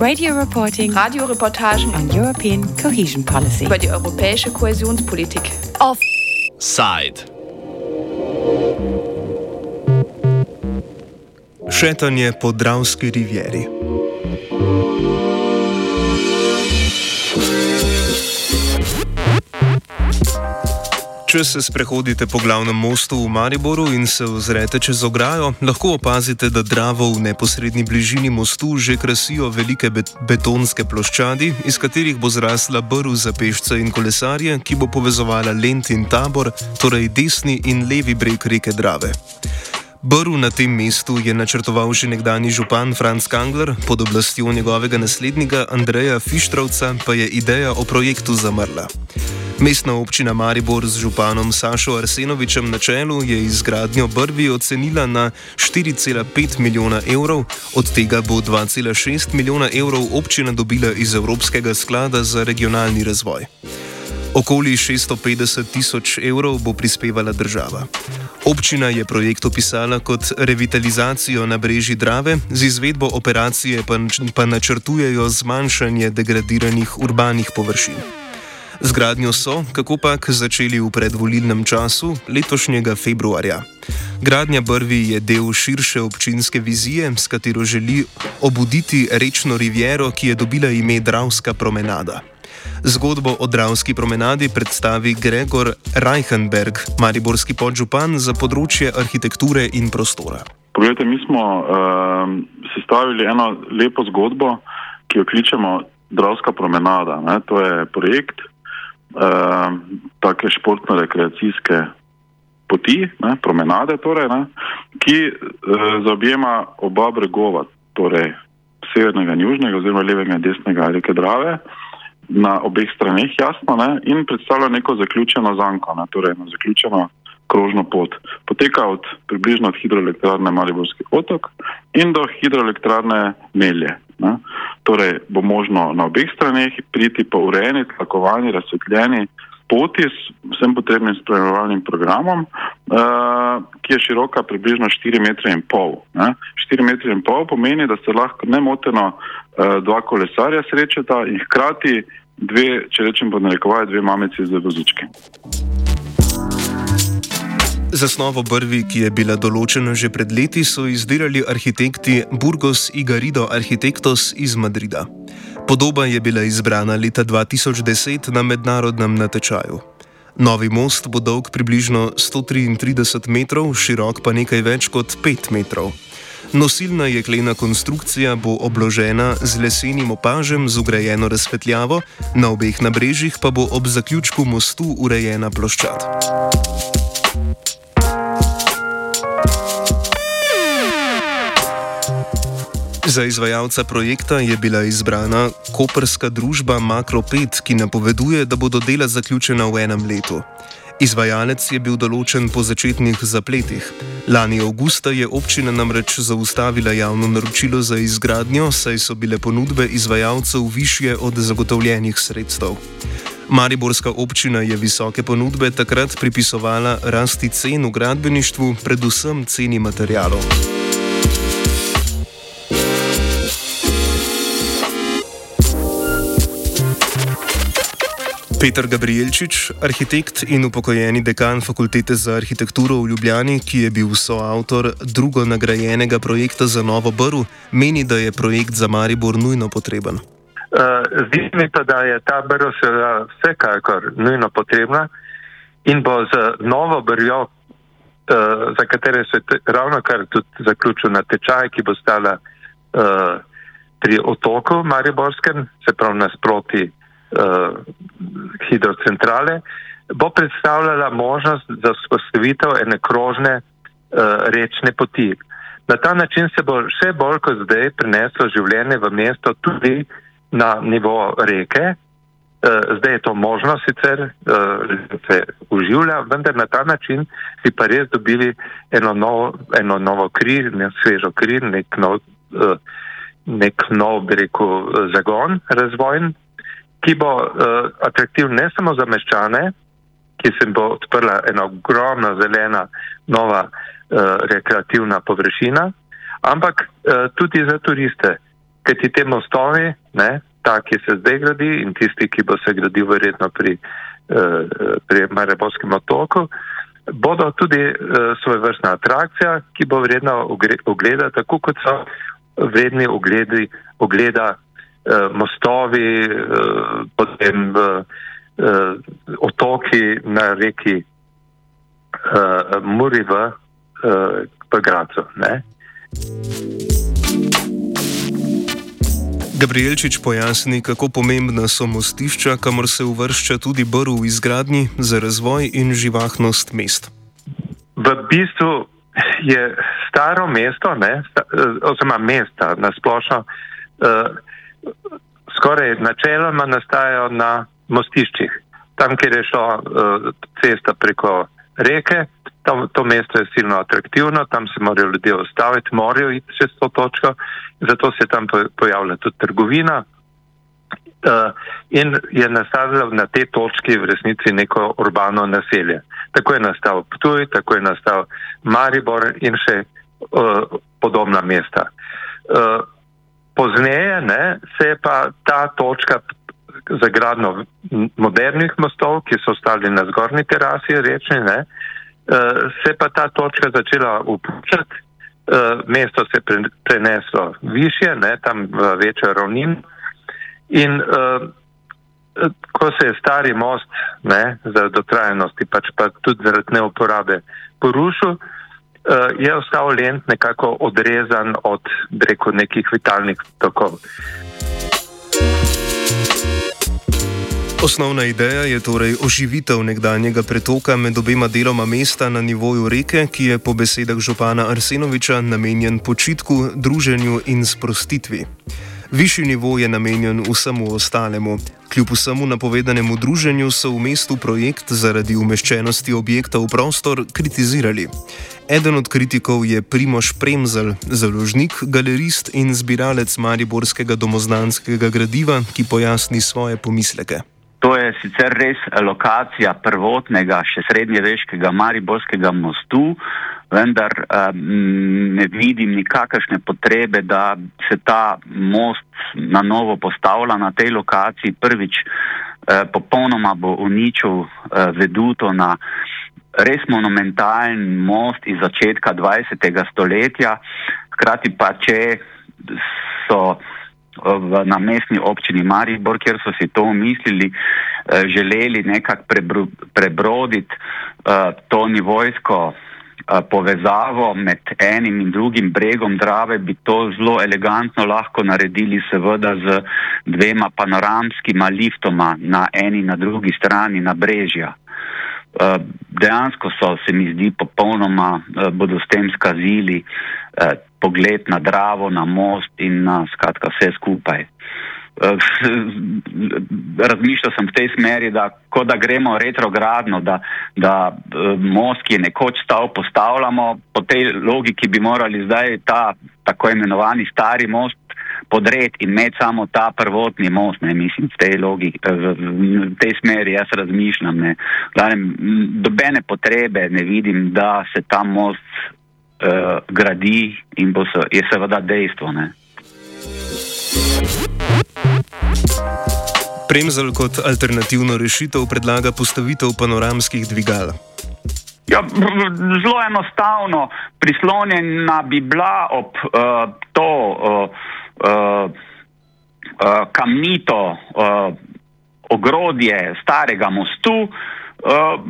Radio reporting Radioreportagen on European cohesion policy. über die europäische Kohäsionspolitik. Side. Šetanje po Dravski rivieri. Če se sprehodite po glavnem mostu v Mariboru in se ozrete čez ograjo, lahko opazite, da Dravo v neposrednji bližini mostu že krasijo velike bet betonske ploščadi, iz katerih bo zrasla brv za pešce in kolesarje, ki bo povezovala Lent in Tabor, torej desni in levi breg reke Drave. Brv na tem mestu je načrtoval že nekdani župan Franz Kangler, pod oblastjo njegovega naslednika Andreja Fištrovca pa je ideja o projektu zamrla. Mestna občina Maribor z županom Sašo Arsenovičem na čelu je izgradnjo brvi ocenila na 4,5 milijona evrov, od tega bo 2,6 milijona evrov občina dobila iz Evropskega sklada za regionalni razvoj. Okoli 650 tisoč evrov bo prispevala država. Občina je projekt opisala kot revitalizacijo na breži Drave, z izvedbo operacije pa, pa načrtujejo zmanjšanje degradiranih urbanih površin. Zgradnjo so, kako pak, začeli v predvolilnem času letošnjega februarja. Gradnja brvi je del širše občinske vizije, s katero želi obuditi rečno riviero, ki je dobila ime Dravska promenada. Zgodbo o Dravski promenadi predstavi Gregor Reichenberg, mariborski podžupan za področje arhitekture in prostora. Poglejte, mi smo uh, sestavili eno lepo zgodbo, ki jo kličemo Dravska promenada. Ne? To je projekt uh, take športno-rekreacijske poti, ne? promenade, torej, ne? ki uh, zaobjema oba bregova, torej severnega in južnega, oziroma levega in desnega reke Drave. Na obeh straneh, jasno, ne, in predstavlja neko zaključeno zanko, ne, torej eno zaključeno krožno pot. Poteka od približno od hidroelektrarne Mariborski otok in do hidroelektrarne Melje. Ne. Torej bo možno na obeh straneh priti po urejeni, tlakovani, razsvetljeni poti s vsem potrebnim spremljevalnim programom, uh, ki je široka približno 4,5 metra. 4,5 metra pomeni, da se lahko nemoteno uh, dva kolesarja srečata in hkrati dve, če rečem pod narekovaj, dve mamici z vozički. Zasnovo brvi, ki je bila določena že pred leti, so izdelali arhitekti Burgos Igarido Architektos iz Madrida. Podoba je bila izbrana leta 2010 na mednarodnem natečaju. Novi most bo dolg približno 133 metrov, širok pa nekaj več kot 5 metrov. Nosilna jeklena konstrukcija bo obložena z lesenim opažem z ugrajeno razsvetljavo, na obeh nabrežjih pa bo ob zaključku mostu urejena ploščad. Za izvajalca projekta je bila izbrana koperska družba Makro5, ki napoveduje, da bodo dela zaključena v enem letu. Izvajalec je bil določen po začetnih zapletih. Lani avgusta je občina namreč zaustavila javno naročilo za izgradnjo, saj so bile ponudbe izvajalcev više od zagotovljenih sredstev. Mariborska občina je visoke ponudbe takrat pripisovala rasti cen v gradbeništvu, predvsem ceni materijalov. Peter Gabrielčič, arhitekt in upokojeni dekan Fakultete za arhitekturo v Ljubljani, ki je bil soavtor drugo nagrajenega projekta za Novo Brv, meni, da je projekt za Maribor nujno potreben. Zdi se mi pa, da je ta brv seveda vsekakor nujno potrebna in bo z novo brvjo, za katere se ravno kar tudi zaključil natečaj, ki bo stala pri otoku Mariborskem, se pravi nasproti uh, hidrocentrale, bo predstavljala možnost za vzpostavitev ene krožne uh, rečne poti. Na ta način se bo še bolj kot zdaj preneslo življenje v mesto tudi na nivo reke zdaj je to možno sicer, se uživlja, vendar na ta način bi pa res dobili eno novo, eno novo kri, ne svežo kri, nek nov, nek nov, bi rekel, zagon razvojn, ki bo atraktiv ne samo za meščane, ki se bo odprla ena ogromna zelena nova rekreativna površina, ampak tudi za turiste, ker ti te mostovi, ne, ta, ki se zdaj gradi in tisti, ki bo se gradil verjetno pri, pri Mareborskem otoku, bodo tudi svoj vrstna atrakcija, ki bo vredna ogleda, tako kot so vredni ogledi, ogleda mostovi, potem otoki na reki Muri v Pagracu. Gabrielčič pojasni, kako pomembna so mostišča, kamor se uvršča tudi brv v izgradnji za razvoj in živahnost mest. V bistvu je staro mesto, ne, oziroma mesta na splošno, eh, skoraj načeloma nastajajo na mostiščih. Tam, kjer je šla eh, cesta preko reke, tam, to mesto je silno atraktivno, tam se morajo ljudje ustaviti, morajo iti čez to točko, zato se tam pojavlja tudi trgovina. Uh, in je nastalo na tej točki v resnici neko urbano naselje. Tako je nastal Ptuj, tako je nastal Maribor in še uh, podobna mesta. Uh, pozneje ne, se je pa ta točka za gradno modernih mostov, ki so ostali na zgornji terasi rečni, ne, uh, se je pa ta točka začela upuščati, uh, mesto se je pre, preneslo više, ne, tam v večjo ravnin. In uh, ko se je stari most ne, za dotrajanosti, pač pa tudi zaradi neuporabe porušil, je ostal lent nekako odrezan od breko nekih vitalnih tokov. Osnovna ideja je torej oživitev nekdanjega pretoka med obema deloma mesta na nivoju reke, ki je po besedah župana Arsenoviča namenjen počitku, druženju in sprostitvi. Višji nivo je namenjen vsemu ostalemu. Kljub vsemu napovedanemu druženju so v mestu projekt zaradi umeščenosti objekta v prostor kritizirali. Eden od kritikov je Primoš Premzel, založnik, galerist in zbiralec Mariborskega domoznanskega gradiva, ki pojasni svoje pomisleke. To je sicer res lokacija prvotnega, še srednjeveškega Mariborskega mostu, vendar um, ne vidim nikakršne potrebe, da se ta most na novo postavlja na tej lokaciji. Prvič, uh, popolnoma bo uničil uh, veduto na res monumentalen most iz začetka 20. stoletja, hkrati pa če so v namestni občini Maribor, kjer so si to umislili, eh, želeli nekako prebroditi eh, to nivojsko eh, povezavo med enim in drugim bregom Drave, bi to zelo elegantno lahko naredili seveda z dvema panoramskima liftoma na eni in na drugi strani na Brežja. Dejansko so, se mi zdi, popolnoma bodo s tem skazili pogled na Dravo, na most in na skratka vse skupaj. Eh, razmišljal sem v tej smeri, da ko da gremo retrogradno, da, da eh, most, ki je nekoč stal, postavljamo, po tej logiki bi morali zdaj ta tako imenovani stari most podreti in imeti samo ta prvotni most, ne mislim v tej logiki, eh, v tej smeri jaz razmišljam. Ne. Dobene potrebe ne vidim, da se ta most uh, gradi in bo se, je seveda dejstvo. Ne? Premzel kot alternativno rešitev predlaga postavitev panoramskih dvigal. Ja, zelo enostavno, prislonjena bi bila ob uh, to uh, uh, uh, kamnito uh, ogrodje starega mostu. Uh,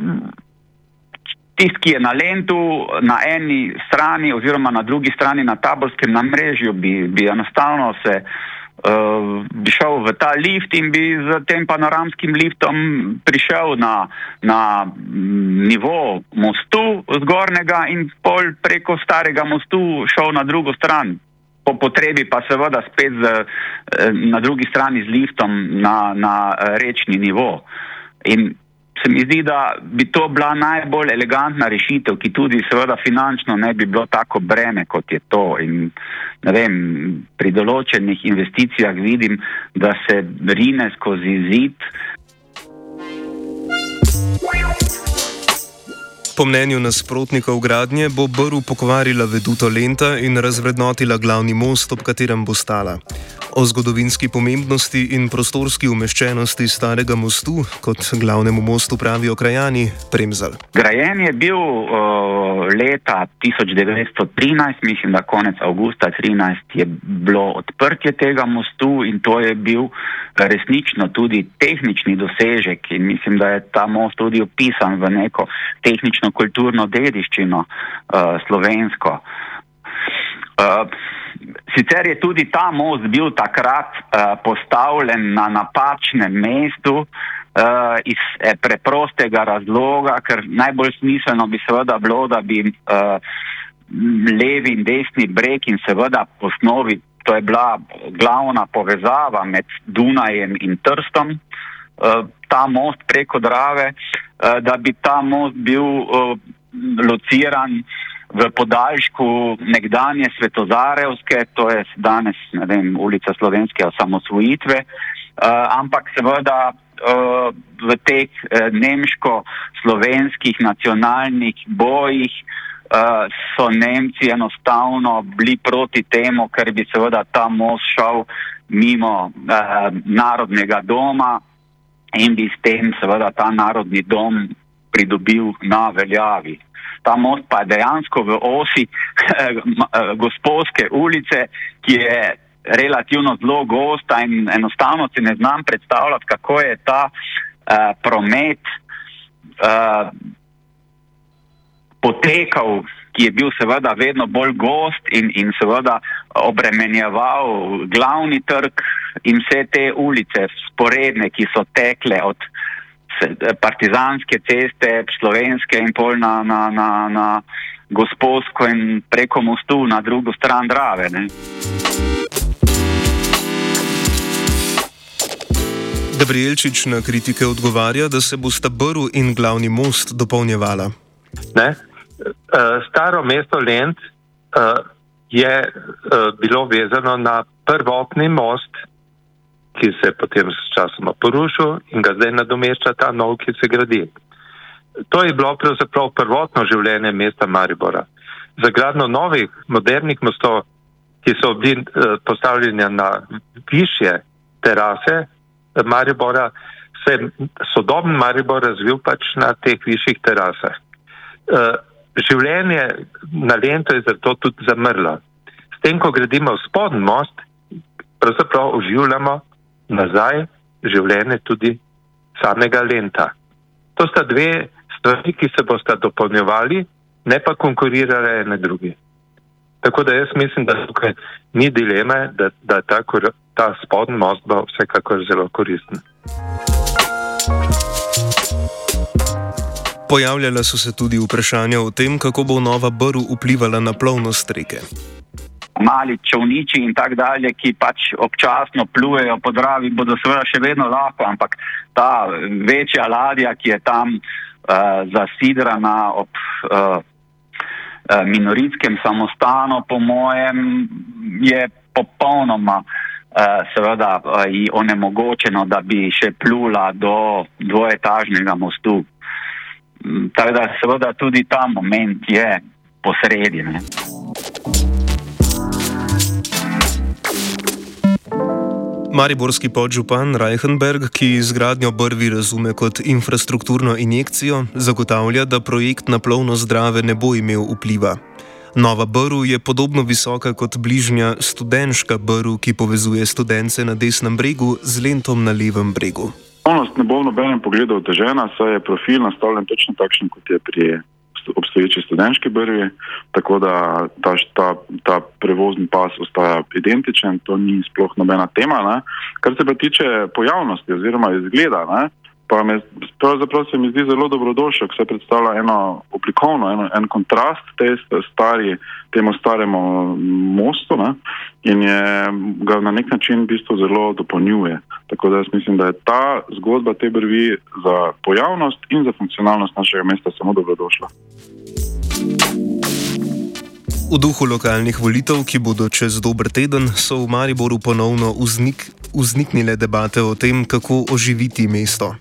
Tisti, ki je na Lendu, na eni strani oziroma na drugi strani na taborskem namrežju, bi, bi enostavno se uh, bi šel v ta lift in bi z tem panoramskim liftom prišel na, na nivo mostu zgornjega in pol preko starega mostu šel na drugo stran. po potrebi pa seveda spet z, eh, na drugi strani z liftom na, na eh, rečni nivo. In se mi zdi, da bi to bila najbolj elegantna rešitev, ki tudi seveda finančno ne bi bilo tako breme, kot je to. In, vem, pri določenih investicijah vidim, da se rine skozi zid. Po mnenju nasprotnikov gradnje bo Brv pokvarila veduto lenta in razvrednotila glavni most, ob katerem bo stala. O zgodovinski pomembnosti in prostorski umeščenosti starega mostu, kot glavnemu mostu pravijo krajani, Premzal. Grajen je bil uh, leta 1913, mislim, da konec avgusta 2013 je bilo odprtje tega mostu in to je bil resnično tudi tehnični dosežek in mislim, da je ta most tudi opisan v neko tehnično kulturno dediščino uh, slovensko. Uh, sicer je tudi ta most bil takrat uh, postavljen na napačnem mestu uh, iz eh, preprostega razloga, ker najbolj smiselno bi seveda bilo, da bi uh, levi in desni breg in seveda po osnovi to je bila glavna povezava med Dunajem in Trstom, uh, ta most preko Drave, uh, da bi ta most bil uh, lociran v podaljšku nekdanje Svetozarevske, to je danes vem, ulica Slovenske osamosvojitve, ampak seveda v teh nemško-slovenskih nacionalnih bojih so Nemci enostavno bili proti temu, ker bi seveda ta most šel mimo uh, narodnega doma in bi s tem seveda ta narodni dom pridobil na veljavi. Ta most pa je dejansko v osi gospodske ulice, ki je relativno zelo gosta in enostavno si ne znam predstavljati, kako je ta uh, promet uh, potekal, ki je bil seveda vedno bolj gost in, in seveda obremenjeval glavni trg in vse te ulice sporedne, ki so tekle od partizanske ceste, slovenske in pol na, na, na, na gospodsko in preko mostu na drugo stran Drave. Ne. Gabrielčič na kritike odgovarja, da se bo sta Brv in glavni most dopolnjevala. Ne? Eh, staro mesto Lend eh, je eh, bilo vezano na prvotni most, ki se je potem s časom porušil in ga zdaj nadomešča ta nov, ki se gradi. To je bilo pravzaprav prvotno življenje mesta Maribora. Za gradno novih, modernih mostov, ki so bili postavljeni na višje terase Maribora, se je sodobni Maribor razvil pač na teh višjih terasah. Življenje na Lento je zato tudi zamrlo. S tem, ko gradimo spodnji most, pravzaprav oživljamo nazaj življenje tudi samega lenta. To sta dve stvari, ki se bosta dopolnjevali, ne pa konkurirale ene drugi. Tako da jaz mislim, da tukaj ni dileme, da, da ta, ta spodnji most bo vsekakor zelo koristen. Pojavljala so se tudi vprašanja o tem, kako bo nova brv vplivala na plovnost reke mali čovniči in tako dalje, ki pač občasno plujejo po Dravi, bodo seveda še vedno lahko, ampak ta večja ladja, ki je tam uh, zasidrana ob uh, minoritskem samostanu, po mojem, je popolnoma uh, seveda uh, onemogočeno, da bi še plula do dvoetažnega mostu. Tako da seveda tudi ta moment je posredjen. Mariborski podžupan Reichenberg, ki izgradnjo brvi razume kot infrastrukturno injekcijo, zagotavlja, da projekt na plovno zdrave ne bo imel vpliva. Nova brv je podobno visoka kot bližnja študenška brv, ki povezuje študence na desnem bregu z lentom na levem bregu. Plovnost ne bo v nobenem pogledu otežena, saj je profil nastavljen točno takšen, kot je pri obstoječi študentski brvi, tako da ta, ta, ta prevozni pas ostaja identičen, to ni sploh nobena tema. Ne. Kar se pa tiče pojavnosti oziroma izgleda, ne, pa me, pravzaprav se mi zdi zelo dobrodošel, ker se predstavlja eno oblikovno, eno, en kontrast te stari, temu staremu mostu ne? in je, ga na nek način v bistvu zelo dopolnjuje. Tako da jaz mislim, da je ta zgodba te brvi za pojavnost in za funkcionalnost našega mesta samo dobrodošla. V duhu lokalnih volitev, ki bodo čez dober teden, so v Mariboru ponovno vznik, vzniknile debate o tem, kako oživiti mesto.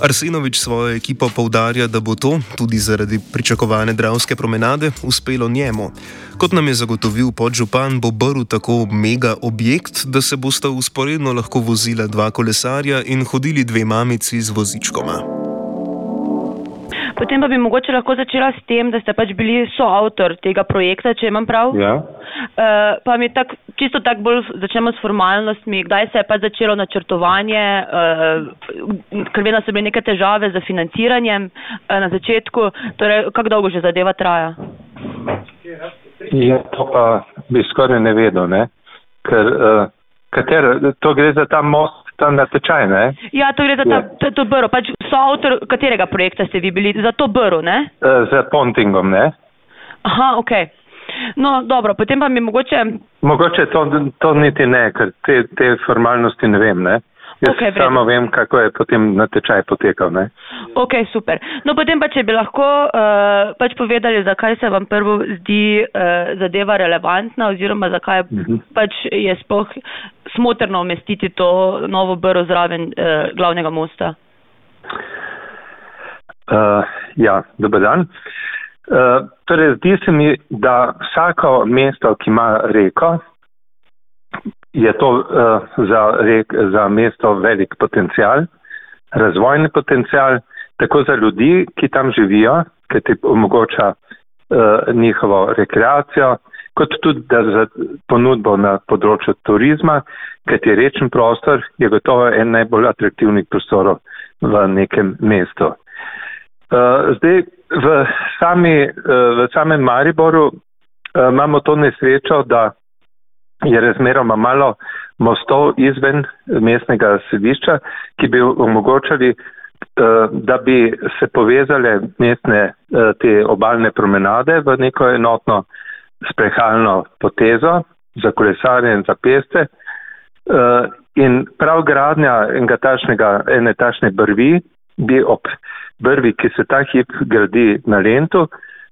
Arsenovič svojo ekipo povdarja, da bo to, tudi zaradi pričakovane dravske promenade, uspelo njemu. Kot nam je zagotovil podžupan, bo Brl tako mega objekt, da se bosta usporedno lahko vozila dva kolesarja in hodili dve mamici z vozičkoma. Potem pa bi mogoče lahko začela s tem, da ste pač bili soavtor tega projekta, če imam prav. Ja. Uh, pa mi tak, čisto tako bolj začnemo s formalnostmi. Kdaj se je pač začelo načrtovanje, uh, ker vem, da so bile neke težave z financiranjem uh, na začetku. Torej, kako dolgo že zadeva traja? Ja, to pa bi skoraj ne vedel, ne? ker uh, kater, to gre za ta most ta natečaj, ne? Ja, to gre za ta, ja. to BRO. Pač so avtor katerega projekta ste vi bili? Za to BRO, ne? Uh, za Pontingom, ne? Aha, ok. No, dobro, potem pa mi mogoče. Mogoče to, to niti ne, ker te, te formalnosti ne vem, ne? Jaz okay, samo vem, kako je potem natečaj potekal. Ne? Ok, super. No, potem pa, če bi lahko uh, pač povedali, zakaj se vam prvo zdi uh, zadeva relevantna oziroma zakaj uh mhm. -huh. pač je spoh smotrno umestiti to novo brvo zraven uh, glavnega mosta. Uh, ja, dober dan. Uh, torej, zdi se mi, da vsako mesto, ki ima reko, je to uh, za, rek, za mesto velik potencial, razvojni potencial, tako za ljudi, ki tam živijo, ki ti omogoča uh, njihovo rekreacijo, kot tudi za ponudbo na področju turizma, ker ti rečen prostor je gotovo en najbolj atraktivnih prostorov v nekem mestu. Uh, zdaj, v, sami, uh, v samem Mariboru uh, imamo to nesrečo, da je razmeroma malo mostov izven mestnega središča, ki bi omogočali, eh, da bi se povezale mestne eh, te obaljne promenade v neko enotno sprehalno potezo za kolesarje in za peste. Eh, in prav gradnja enega tašnega, ene tašne brvi bi ob brvi, ki se ta hip gradi na lentu,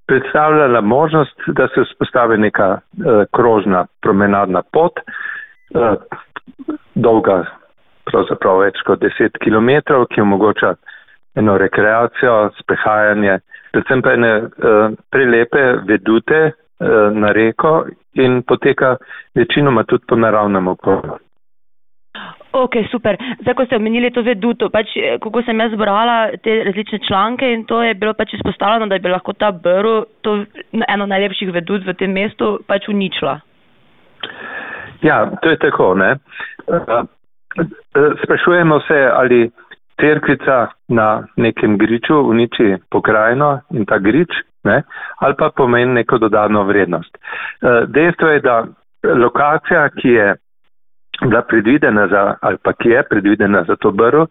predstavljala možnost, da se vzpostavi neka uh, krožna promenadna pot, uh, dolga pravzaprav več kot 10 km, ki omogoča eno rekreacijo, sprehajanje, predvsem pa ene uh, prelepe vedute uh, na reko in poteka večinoma tudi po naravnem okolju. Ok, super. Zdaj, ko ste omenili to veduto, pač, eh, kako sem jaz zbrala te različne članke in to je bilo pač izpostavljeno, da bi lahko ta brv, to eno najlepših vedut v tem mestu, pač uničila. Ja, to je tako, ne. Eh, eh, sprašujemo se, ali cerkvica na nekem griču uniči pokrajino in ta grič, ne, ali pa pomeni neko dodano vrednost. Dejstvo je, da lokacija, ki je bila predvidena za, ali pa ki je predvidena za to brvo,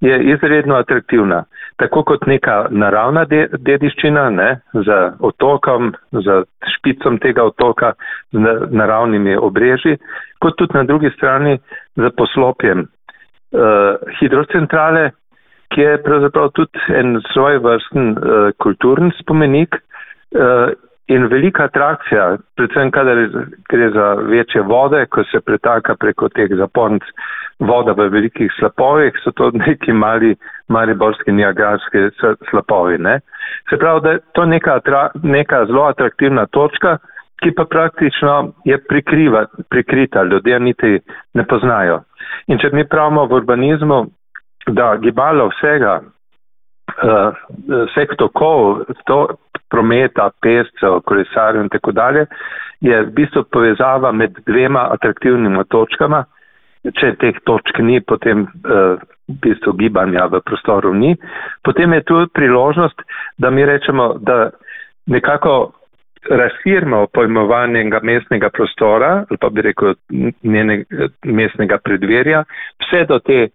je izredno atraktivna. Tako kot neka naravna de, dediščina, ne, za otokom, za špicom tega otoka, z naravnimi obrežji, kot tudi na drugi strani za poslopjem uh, hidrocentrale, ki je pravzaprav tudi en svoj vrsten uh, kulturni spomenik uh, In velika atrakcija, predvsem kadar gre za večje vode, ko se pretaka preko teh zapornic voda v velikih slapovih, so to neki mali, mali borski niagarski slapovi. Ne? Se pravi, da je to neka, neka zelo atraktivna točka, ki pa praktično je prikriva, prikrita, ljudje niti ne poznajo. In če mi pravimo v urbanizmu, da gibalo vsega, uh, vseh tokov, to, prometa, pescev, kolesarjev in tako dalje, je v bistvu povezava med dvema atraktivnima točkama. Če teh točk ni, potem uh, v bistvu gibanja v prostoru ni. Potem je tu priložnost, da mi rečemo, da nekako razširimo pojmovanje mestnega prostora ali pa bi rekel njenega mestnega predverja vse do te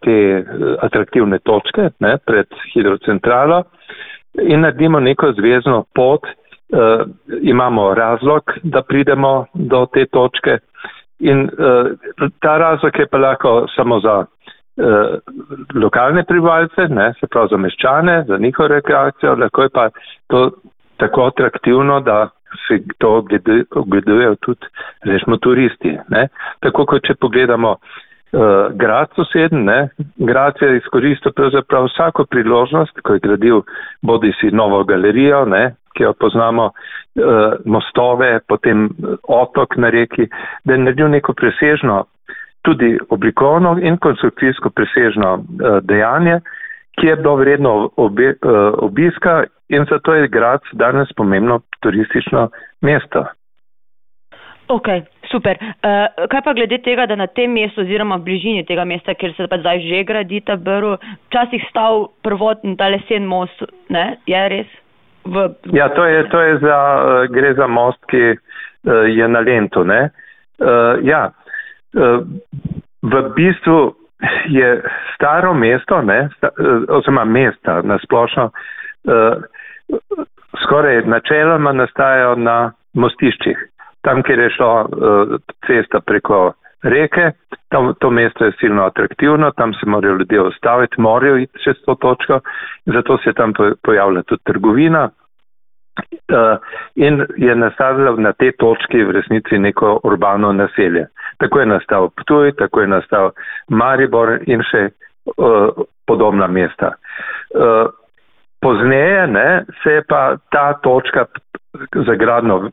te atraktivne točke ne, pred hidrocentralo in naredimo neko zvezno pot. Imamo razlog, da pridemo do te točke in ta razlog je pa lahko samo za lokalne prebivalce, ne, se pravi za meščane, za njihovo rekreacijo, lahko je pa to tako atraktivno, da se to ogledujejo tudi, rečemo, turisti. Ne. Tako kot če pogledamo uh, grad soseden, ne, grad je izkoristil pravzaprav vsako priložnost, ko je gradil bodi si novo galerijo, ne, ki jo poznamo, uh, mostove, potem otok na reki, da je naredil neko presežno tudi oblikovno in konstrukcijsko presežno uh, dejanje, ki je bilo vredno obe, uh, obiska in zato je grad danes pomembno turistično mesto. Ok, super. Uh, kaj pa glede tega, da na tem mestu oziroma v bližini tega mesta, kjer se pa zdaj že gradi ta brv, včasih stal prvotni ta lesen most, ne? Je res? V... Ja, to je, to je za, uh, gre za most, ki uh, je na lentu, ne? Uh, ja, uh, v bistvu je staro mesto, ne, sta, oziroma mesta na splošno, uh, skoraj načeloma nastajajo na mostiščih. Tam, kjer je šla uh, cesta preko reke, tam, to mesto je silno atraktivno, tam se morajo ljudje ostaviti, morajo iti čez to točko, zato se tam pojavlja tudi trgovina. Uh, in je nastavljal na tej točki v resnici neko urbano naselje. Tako je nastal Ptuj, tako je nastal Maribor in še uh, podobna mesta. Uh, Pozneje ne, se je pa ta točka za gradno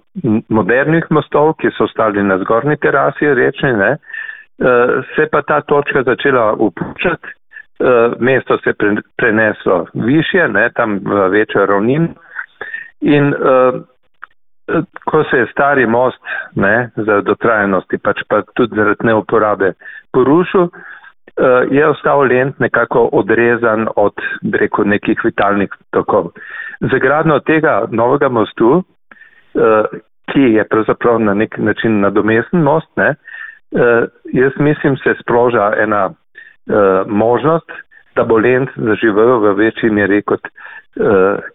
modernih mostov, ki so ostali na zgornji terasi rečni, ne, eh, se pa ta točka začela upuščati, eh, mesto se je preneslo više, ne, tam v večjo ravnin in eh, ko se je stari most ne, za dotrajanosti, pač pa tudi zaradi neuporabe porušil, je ostal lent nekako odrezan od breko nekih vitalnih tokov. Zagradno tega novega mostu, uh, ki je pravzaprav na nek način nadomesten most, ne, uh, jaz mislim, se sproža ena možnost, da bo lent zaživel v večji meri kot,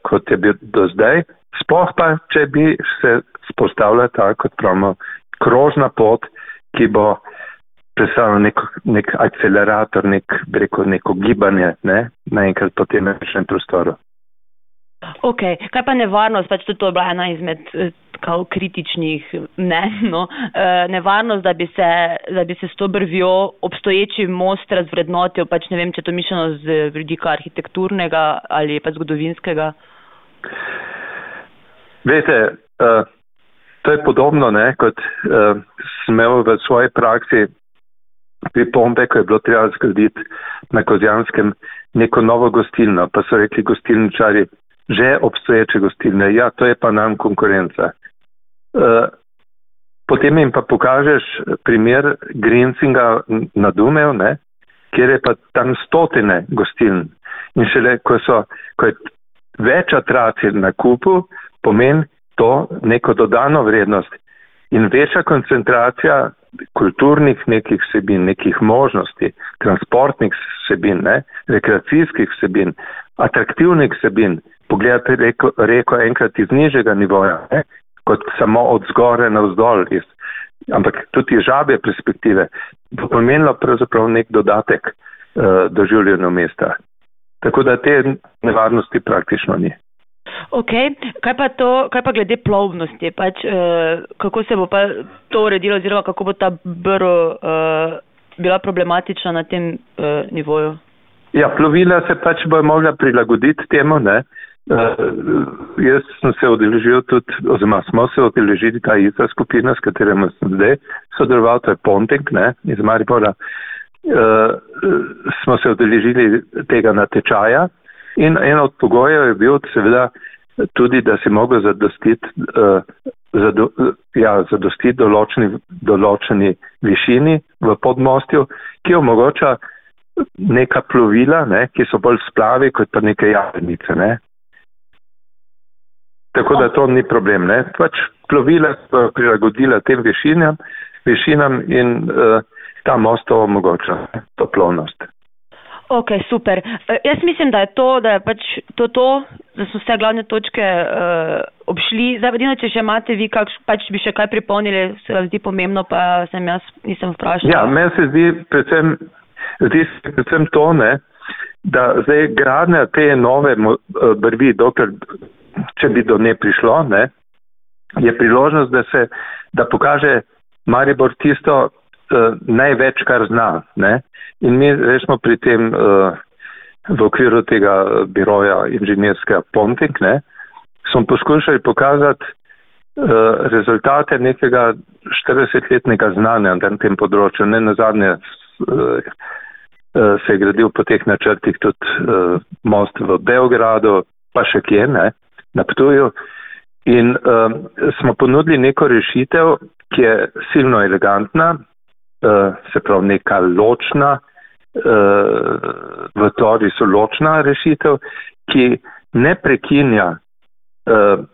kot je bil do zdaj. Sploh pa, če bi se spostavila ta, kot pravimo, krožna pot, ki bo predstavlja nek, nek akcelerator, nek, reko, neko gibanje ne, naenkrat po tem večnem prostoru. Ok, kaj pa nevarnost, pač to je bila ena izmed eh, kao kritičnih, ne, no, eh, nevarnost, da bi, se, da bi se s to brvjo obstoječi most razvrednotil, pač ne vem, če to mišljeno z vidika arhitekturnega ali pa zgodovinskega. Veste, uh, to je podobno, ne, kot uh, smo v svoji praksi pripombe, ko je bilo treba zgraditi na Kozjanskem neko novo gostilno, pa so rekli gostilničari, že obstoječe gostilne, ja, to je pa nam konkurenca. Uh, potem jim pa pokažeš primer Grincinga na Dumev, ne, kjer je pa tam stotine gostiln. In šele, ko, so, ko je več atracij na kupu, pomeni to neko dodano vrednost in večja koncentracija kulturnih nekih vsebin, nekih možnosti, transportnih vsebin, ne, rekreacijskih vsebin, atraktivnih vsebin, pogledate reko, reko enkrat iz nižjega nivoja, ne, kot samo od zgore na vzdolj, iz, ampak tudi iz žabe perspektive, bo pomenilo pravzaprav nek dodatek uh, doživljenju mesta. Tako da te nevarnosti praktično ni. Ok, kaj pa, to, kaj pa glede plovnosti? Pač, eh, kako se bo pa to uredilo, oziroma kako bo ta brv eh, bila problematična na tem eh, nivoju? Ja, plovila se pač bo mogla prilagoditi temu. Ne? Uh, jaz sem se odeležil tudi, oziroma smo se odeležili ta ista skupina, s katerim sem zdaj sodeloval, to je Ponting ne, iz Maripora. Uh, smo se odeležili tega natečaja in en od pogojev je bil seveda tudi, da si mogel zadostiti, uh, zado, ja, zadostiti določeni, določeni višini v podmostju, ki omogoča neka plovila, ne, ki so bolj splavi kot pa neke jadrnice. Ne. Tako da to ni problem. Ne. Pač plovila so prilagodila tem višinam, višinam in uh, ta most to omogoča, to plovnost. Ok, super. Uh, jaz mislim, da je to, da je pač to, to da so vse glavne točke uh, obšli. Zdaj, edino, če še imate vi, kakš, pač bi še kaj pripomnili, se vam zdi pomembno, pa sem jaz nisem vprašal. Ja, meni se zdi predvsem, zdi se predvsem to, ne, da zdaj gradnja te nove brvi, dokler, če bi do nje prišlo, ne, je priložnost, da se, da pokaže Maribor tisto uh, največ, kar zna. Ne. In mi smo pri tem uh, v okviru tega biroja inženirskega Ponting, ne, smo poskušali pokazati uh, rezultate nekega 40-letnega znanja na tem področju. Ne na zadnje uh, se je gradil po teh načrtih tudi uh, most v Beogradu, pa še kje, ne, na Ptuju. In uh, smo ponudili neko rešitev, ki je silno elegantna, uh, se pravi neka ločna, v tori so ločna rešitev, ki ne prekinja uh,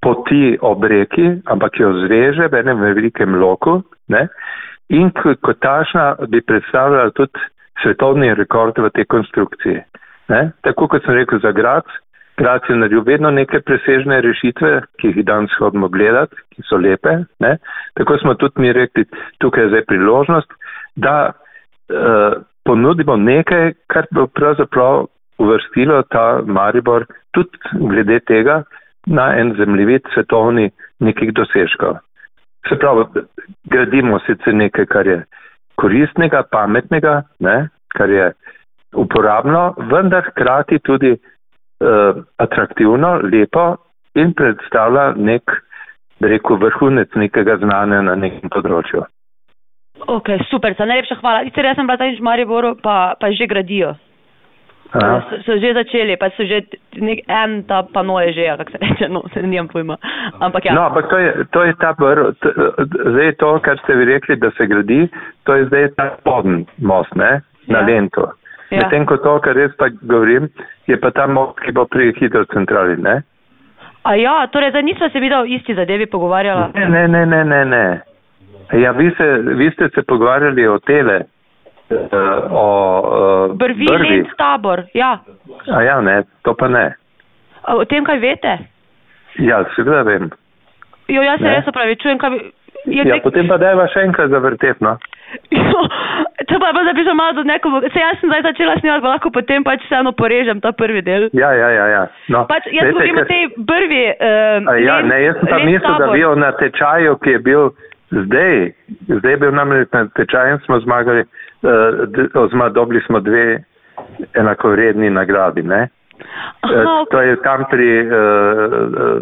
poti ob reki, ampak jo zveže v enem velikem loku ne? in kot tašna bi predstavljala tudi svetovni rekord v tej konstrukciji. Ne? Tako kot sem rekel za grad, grad je naredil vedno neke presežne rešitve, ki jih danes hodimo gledati, ki so lepe. Ne? Tako smo tudi mi rekli, tukaj je zdaj priložnost, da uh, ponudimo nekaj, kar bo pravzaprav uvrstilo ta Maribor tudi glede tega na en zemljevid svetovni nekih dosežkov. Se pravi, gradimo sicer nekaj, kar je koristnega, pametnega, ne, kar je uporabno, vendar hkrati tudi uh, atraktivno, lepo in predstavlja nek, rekel, vrhunec nekega znanja na nekem področju. Ok, super, za najlepša hvala. Sicer jaz sem bila tam v Mariboru, pa, pa že gradijo. So, so že začeli, pa so že nek en ta pano je že, kako se reče, no, se nimam pojma. Ampak ja. No, ampak to je, to je ta vrh, zdaj to, kar ste vi rekli, da se gradi, to je zdaj ta spodn most, ne, na ja. lento. Ja. Medtem ko to, kar jaz pa govorim, je pa ta most, ki bo pri hidrocentrali, ne. A ja, torej, zdaj nismo se videli o isti zadevi pogovarjala. Ne, ne, ne, ne, ne. ne. Ja, vi, se, vi ste se pogovarjali o tele. Uh, o uh, brvi, brvi. in tabor. Ja. A ja, ne, to pa ne. A o tem, kaj veste? Ja, seveda vem. Jo, jaz se res opravičujem, kaj. Ja, nek... potem pa dajva še enkrat zavrtet, no. To pa je, da bi že malo do nekoga. Se jaz sem zdaj začela snimati, pa lahko potem pač vseeno porežem ta prvi del. Ja, ja, ja. ja. No, pač jaz govorim o tej prvi. Uh, ja, ne, jaz sem pa mislil, da bi jo na tečaju, ki je bil. Zdaj, zdaj je bil namreč na tečaju in smo zmagali, uh, oziroma dobili smo dve enakovredni nagradi. Ne? Aha, uh, to je tam pri uh,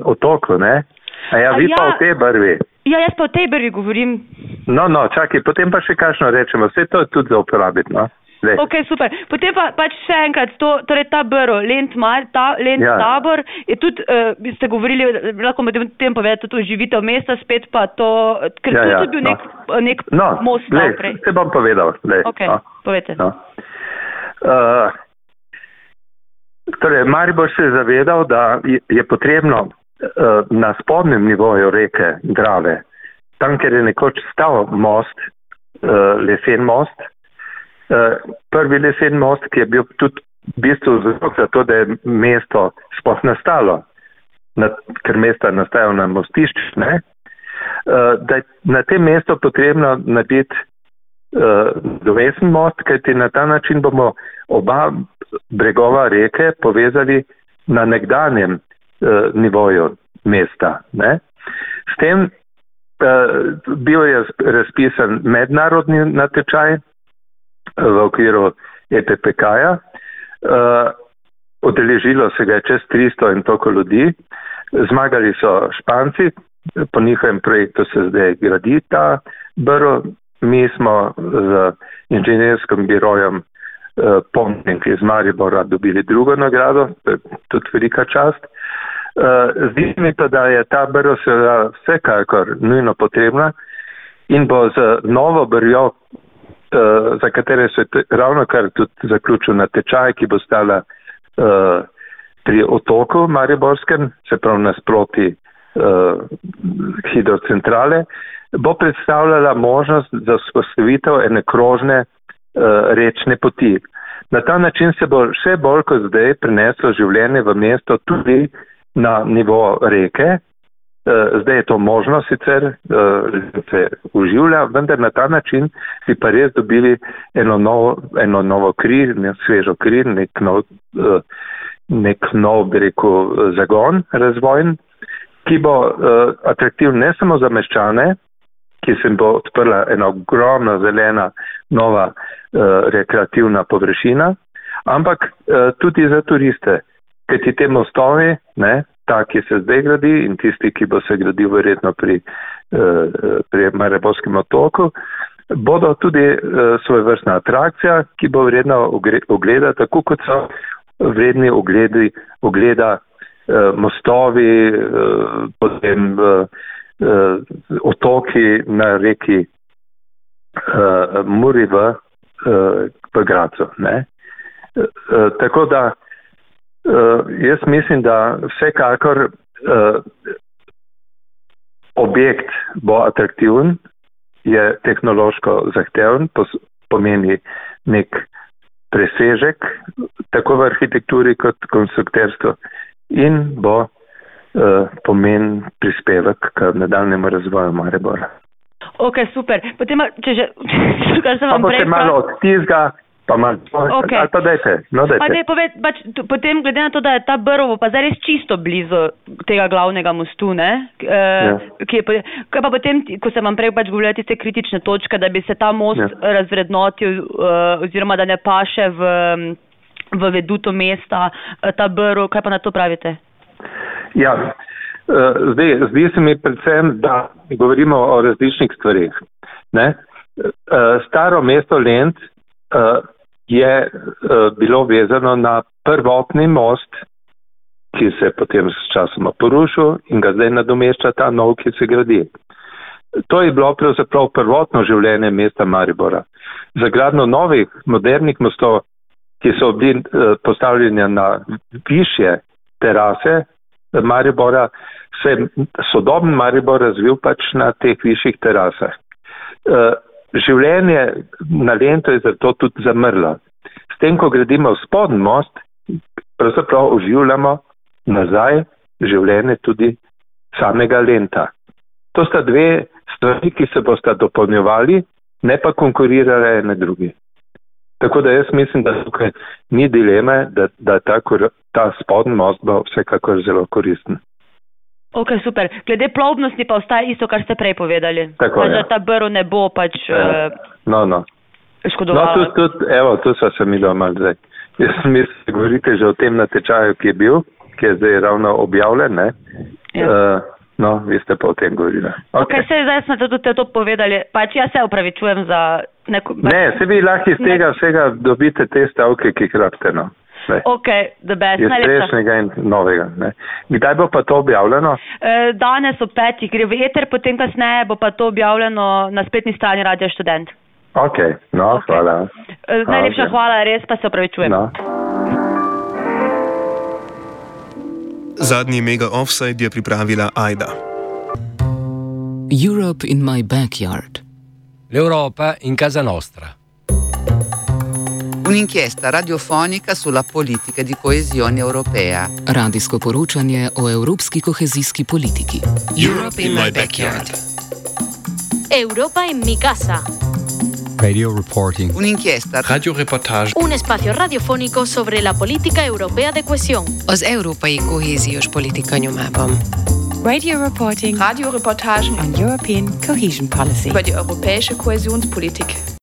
otoku, ne? A ja, A vi ja. pa o tej brvi. Ja, jaz pa o tej brvi govorim. No, no, čakaj, potem pa še kakšno rečemo, vse to je tudi za uporabiti, no? Zdaj. Ok, super. Potem pa pač še enkrat, to, torej ta brv, lent, mar, ta, lent ja. tabor, je tudi, uh, ste govorili, lahko med tem povedate, to živite v mesta, spet pa to, ker ja, to ja, je bil no. nek, nek no, most lej, naprej. Se bom povedal. Lej, ok, no. povedajte. No. Uh, torej, Maribor se je zavedal, da je potrebno uh, na spodnem nivoju reke Drave, tam, kjer je nekoč stal most, uh, lesen most, Eh, prvi lesen most, ki je bil tudi v bistvu vzrok za to, da je mesto sploh nastalo, na, ker mesta nastajajo na mostišču, uh, da je na tem mestu potrebno narediti uh, dovesen most, kajti na ta način bomo oba bregova reke povezali na nekdanjem nivoju mesta. Ne? S tem uh, bil je razpisan mednarodni natečaj, v okviru EPPK-ja. Uh, odeležilo se ga je čez 300 in toliko ljudi. Zmagali so Španci, po njihovem projektu se zdaj gradi ta brv. Mi smo z inženjerskim birojem uh, Pomnik iz Maribora dobili drugo nagrado, tudi velika čast. Uh, zdi mi pa, da je ta brv seveda vsekakor nujno potrebna in bo z novo brjo za katere se ravno kar tudi zaključil na tečaj, ki bo stala uh, pri otoku Mariborskem, se pravi nasproti uh, hidrocentrale, bo predstavljala možnost za spostavitev ene krožne uh, rečne poti. Na ta način se bo še bolj kot zdaj preneslo življenje v mesto tudi na nivo reke. Uh, zdaj je to možno sicer, uh, se uživlja, vendar na ta način bi pa res dobili eno novo, eno novo kri, svežo kri, nek nov, uh, nek nov, bi rekel, zagon razvojn, ki bo atraktiv ne samo za meščane, ki se bo odprla ena ogromna zelena nova rekreativna površina, ampak tudi za turiste, ker ti te mostovi, ne, ta, ki se zdaj gradi in tisti, ki bo se gradil verjetno pri, uh, pri Marebovskem otoku, bodo tudi uh, svoje vrstna atrakcija, ki bo vredna ogleda, tako kot so vredni ogledi, ogleda mostovi, potem otoki na reki Muri v, v Gracu. Uh, tako da uh, jaz mislim, da vsekakor uh, objekt bo atraktiven, je tehnološko zahteven, pomeni nek presežek, tako v arhitekturi kot konstrukterstvu in bo Eh, pomen prispevek k nadaljnemu razvoju Maribora. Ok, super. Potem, če že, kar sem vam prej... Pa se malo odtizga, pa malo... Okay. Ali pa dajte, no dajte. Pa daj, poved, pač, potem, glede na to, da je ta Brvo pa zares čisto blizu tega glavnega mostu, ne? E, ja. Ki je, kaj pa potem, ko sem vam prej pač govorila tiste kritične točke, da bi se ta most ja. razvrednotil uh, oziroma da ne paše v, v veduto mesta, ta Brvo, kaj pa na to pravite? Ja, eh, zdaj, zdi se mi predvsem, da govorimo o različnih stvarih. Ne? Eh, staro mesto Lent eh, je bilo vezano na prvotni most, ki se je potem s časoma porušil in ga zdaj nadomešča ta nov, ki se gradi. To je bilo pravzaprav prvotno življenje mesta Maribora. Za gradno novih, modernih mostov, ki so bili postavljeni na više terase, Maribora, se je sodoben Maribor razvil pač na teh višjih terasah. Življenje na Lento je zato tudi zamrlo. S tem, ko gradimo spodn most, pravzaprav oživljamo nazaj življenje tudi samega Lenta. To sta dve stvari, ki se bosta dopolnjevali, ne pa konkurirale ene drugi. Tako da jaz mislim, da tukaj ni dileme, da, da ta, ta spodnji most bo vsekakor zelo koristen. Ok, super. Glede plovnosti pa ostaje isto, kar ste prej povedali. Tako je. Da ta brv ne bo pač ja. uh, no, no. škodoval. No, tudi, tudi, evo, tu so se mi doma zdaj. Jaz mislim, da govorite že o tem natečaju, ki je bil, ki je zdaj ravno objavljen. Ne? Ja. Uh, No, vi ste pa o tem govorili. Okay. Okay, zdaj smo tudi to povedali. Pač jaz se upravičujem za neko. Ne, se vi lahko iz tega vsega dobite te stavke, ki jih rabite. No. Ok, the best. Iz prejšnjega in novega. Ne. Kdaj bo pa to objavljeno? E, danes ob petih gre v eter, potem kasneje bo pa to objavljeno na spletni strani Radio Student. Ok, no, okay. hvala. E, najlepša okay. hvala, res pa se upravičujem. No. Zadnji mega offside je pripravila Aida. Europe in my backyard. L'Europa in casa nostra. Un'inchiesta radiofonica sulla politica di coesione europea. Radijsko poročanje o evropski kohezijski politiki. Europe in my backyard. Europa in mi casa. Radio reporting. Un'inchiesta. Radioreportage. Un espacio radiofónico sobre la política europea de cohesión. Az európai kohéziós politika nyomában. Radio reporting. Radioreportagen on European cohesion policy. über die europäische Kohäsionspolitik.